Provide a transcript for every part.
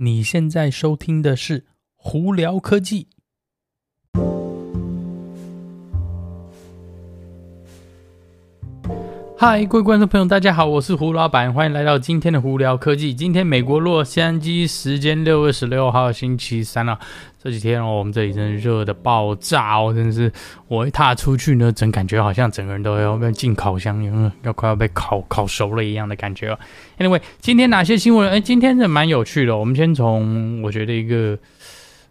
你现在收听的是《胡聊科技》。嗨，各位观众朋友，大家好，我是胡老板，欢迎来到今天的《胡聊科技》。今天美国洛杉矶时间六月十六号星期三了。这几天哦，我们这里真的热的爆炸哦，真的是我一踏出去呢，整感觉好像整个人都要被进烤箱，因为要快要被烤烤熟了一样的感觉哦。Anyway，今天哪些新闻？哎，今天是蛮有趣的。我们先从我觉得一个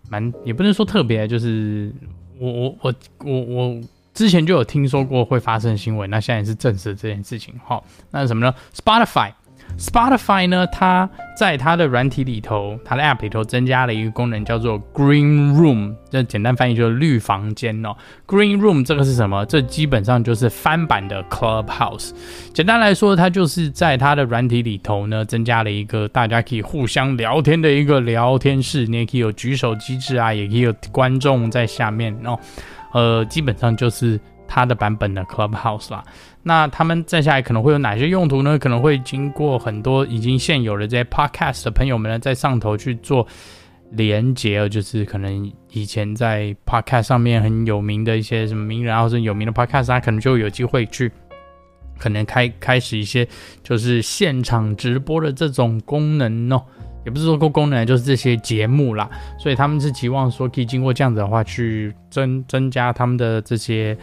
蛮也不能说特别，就是我我我我我之前就有听说过会发生新闻，那现在也是证实这件事情。好，那是什么呢？Spotify。Spotify 呢，它在它的软体里头，它的 App 里头增加了一个功能，叫做 Green Room，这简单翻译就是绿房间哦。Green Room 这个是什么？这基本上就是翻版的 Clubhouse。简单来说，它就是在它的软体里头呢，增加了一个大家可以互相聊天的一个聊天室，你也可以有举手机制啊，也可以有观众在下面哦。呃，基本上就是。它的版本的 Clubhouse 啦，那他们接下来可能会有哪些用途呢？可能会经过很多已经现有的这些 Podcast 的朋友们呢，在上头去做连接，就是可能以前在 Podcast 上面很有名的一些什么名人，或者有名的 Podcast，他可能就有机会去，可能开开始一些就是现场直播的这种功能哦，也不是说过功能，就是这些节目啦。所以他们是期望说，可以经过这样子的话，去增增加他们的这些。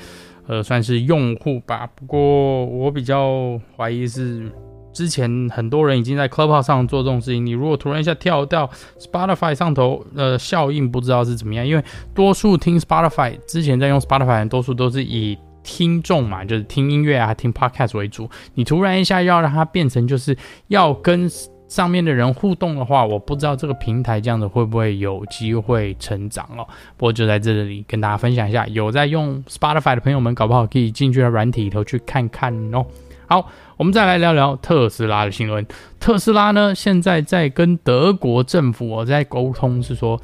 呃，算是用户吧。不过我比较怀疑是，之前很多人已经在 Clubhouse 上做这种事情。你如果突然一下跳到 Spotify 上头，呃，效应不知道是怎么样。因为多数听 Spotify 之前在用 Spotify 的多数都是以听众嘛，就是听音乐啊、听 Podcast 为主。你突然一下要让它变成就是要跟上面的人互动的话，我不知道这个平台这样子会不会有机会成长哦。不过就在这里跟大家分享一下，有在用 Spotify 的朋友们，搞不好可以进去到软体里头去看看哦。好，我们再来聊聊特斯拉的新闻。特斯拉呢，现在在跟德国政府我在沟通，是说。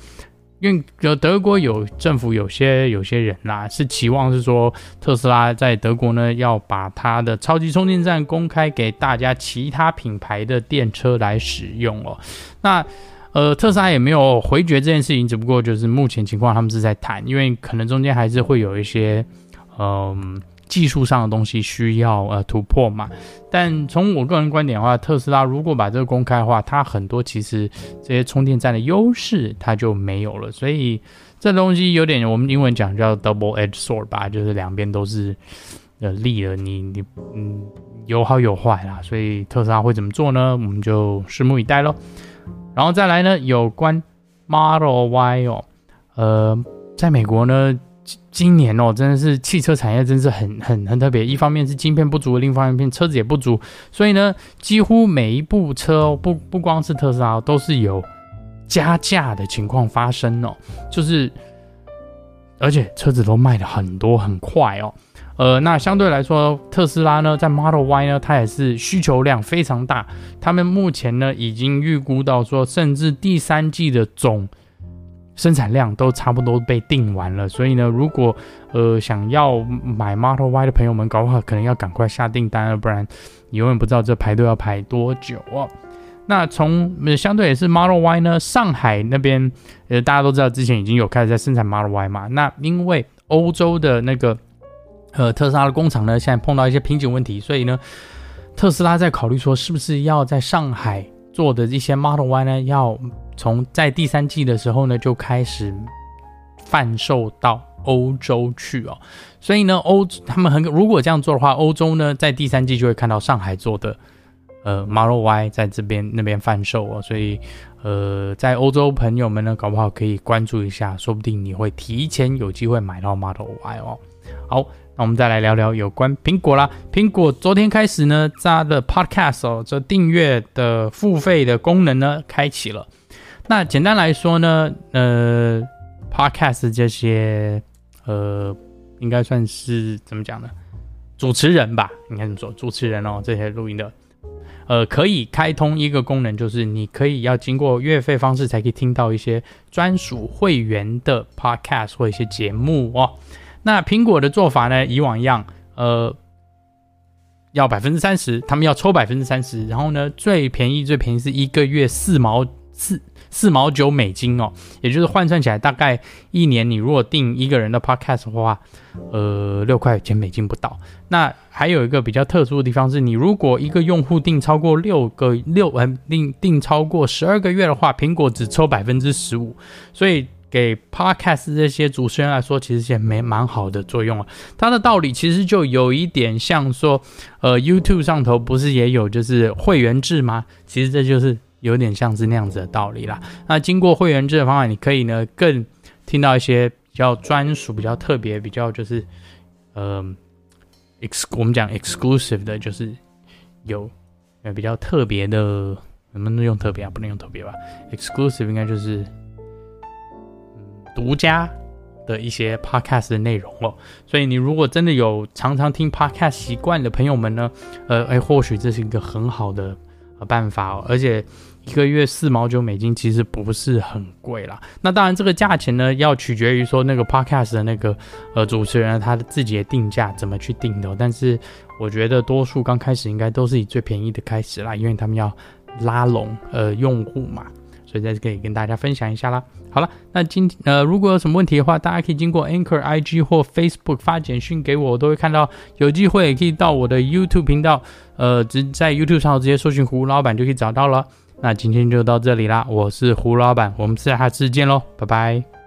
因为有德国有政府有些有些人啦，是期望是说特斯拉在德国呢，要把它的超级充电站公开给大家其他品牌的电车来使用哦。那呃，特斯拉也没有回绝这件事情，只不过就是目前情况他们是在谈，因为可能中间还是会有一些嗯。技术上的东西需要呃突破嘛，但从我个人观点的话，特斯拉如果把这个公开的话，它很多其实这些充电站的优势它就没有了，所以这东西有点我们英文讲叫 double edge sword 吧，就是两边都是呃利了，你你嗯有好有坏啦，所以特斯拉会怎么做呢？我们就拭目以待喽。然后再来呢，有关 Model Y 哦，呃，在美国呢。今年哦，真的是汽车产业真是很很很特别。一方面是晶片不足，另一方面车子也不足，所以呢，几乎每一部车不不光是特斯拉，都是有加价的情况发生哦。就是，而且车子都卖得很多很快哦。呃，那相对来说，特斯拉呢，在 Model Y 呢，它也是需求量非常大。他们目前呢，已经预估到说，甚至第三季的总。生产量都差不多被定完了，所以呢，如果呃想要买 Model Y 的朋友们，搞不好可能要赶快下订单了，不然你永远不知道这排队要排多久哦。那从相对也是 Model Y 呢，上海那边呃大家都知道之前已经有开始在生产 Model Y 嘛，那因为欧洲的那个呃特斯拉的工厂呢，现在碰到一些瓶颈问题，所以呢，特斯拉在考虑说是不是要在上海做的一些 Model Y 呢要。从在第三季的时候呢，就开始贩售到欧洲去哦，所以呢，欧他们很如果这样做的话，欧洲呢在第三季就会看到上海做的呃 Model Y 在这边那边贩售哦，所以呃，在欧洲朋友们呢，搞不好可以关注一下，说不定你会提前有机会买到 Model Y 哦。好，那我们再来聊聊有关苹果啦。苹果昨天开始呢，它的 Podcast 哦，这订阅的付费的功能呢，开启了。那简单来说呢，呃，Podcast 这些，呃，应该算是怎么讲呢？主持人吧，应该怎么说？主持人哦，这些录音的，呃，可以开通一个功能，就是你可以要经过月费方式才可以听到一些专属会员的 Podcast 或一些节目哦。那苹果的做法呢，以往一样，呃，要百分之三十，他们要抽百分之三十，然后呢，最便宜最便宜是一个月四毛。四四毛九美金哦，也就是换算起来大概一年，你如果订一个人的 podcast 的话，呃，六块钱美金不到。那还有一个比较特殊的地方是，你如果一个用户订超过六个六呃订订超过十二个月的话，苹果只抽百分之十五，所以。给 Podcast 这些主持人来说，其实也没蛮好的作用啊。它的道理其实就有一点像说，呃，YouTube 上头不是也有就是会员制吗？其实这就是有点像是那样子的道理啦。那经过会员制的方法，你可以呢更听到一些比较专属、比较特别、比较就是呃，ex 我们讲 exclusive 的，就是有呃比较特别的，能不能用特别啊？不能用特别吧？exclusive 应该就是。独家的一些 podcast 的内容哦，所以你如果真的有常常听 podcast 习惯的朋友们呢，呃，哎，或许这是一个很好的办法哦，而且一个月四毛九美金其实不是很贵啦。那当然，这个价钱呢要取决于说那个 podcast 的那个呃主持人他的自己的定价怎么去定的。但是我觉得多数刚开始应该都是以最便宜的开始啦，因为他们要拉拢呃用户嘛。所以在这可以跟大家分享一下啦。好了，那今天呃，如果有什么问题的话，大家可以经过 Anchor IG 或 Facebook 发简讯给我，我都会看到。有机会也可以到我的 YouTube 频道，呃，直在 YouTube 上直接搜寻胡老板就可以找到了。那今天就到这里啦，我是胡老板，我们下次见喽，拜拜。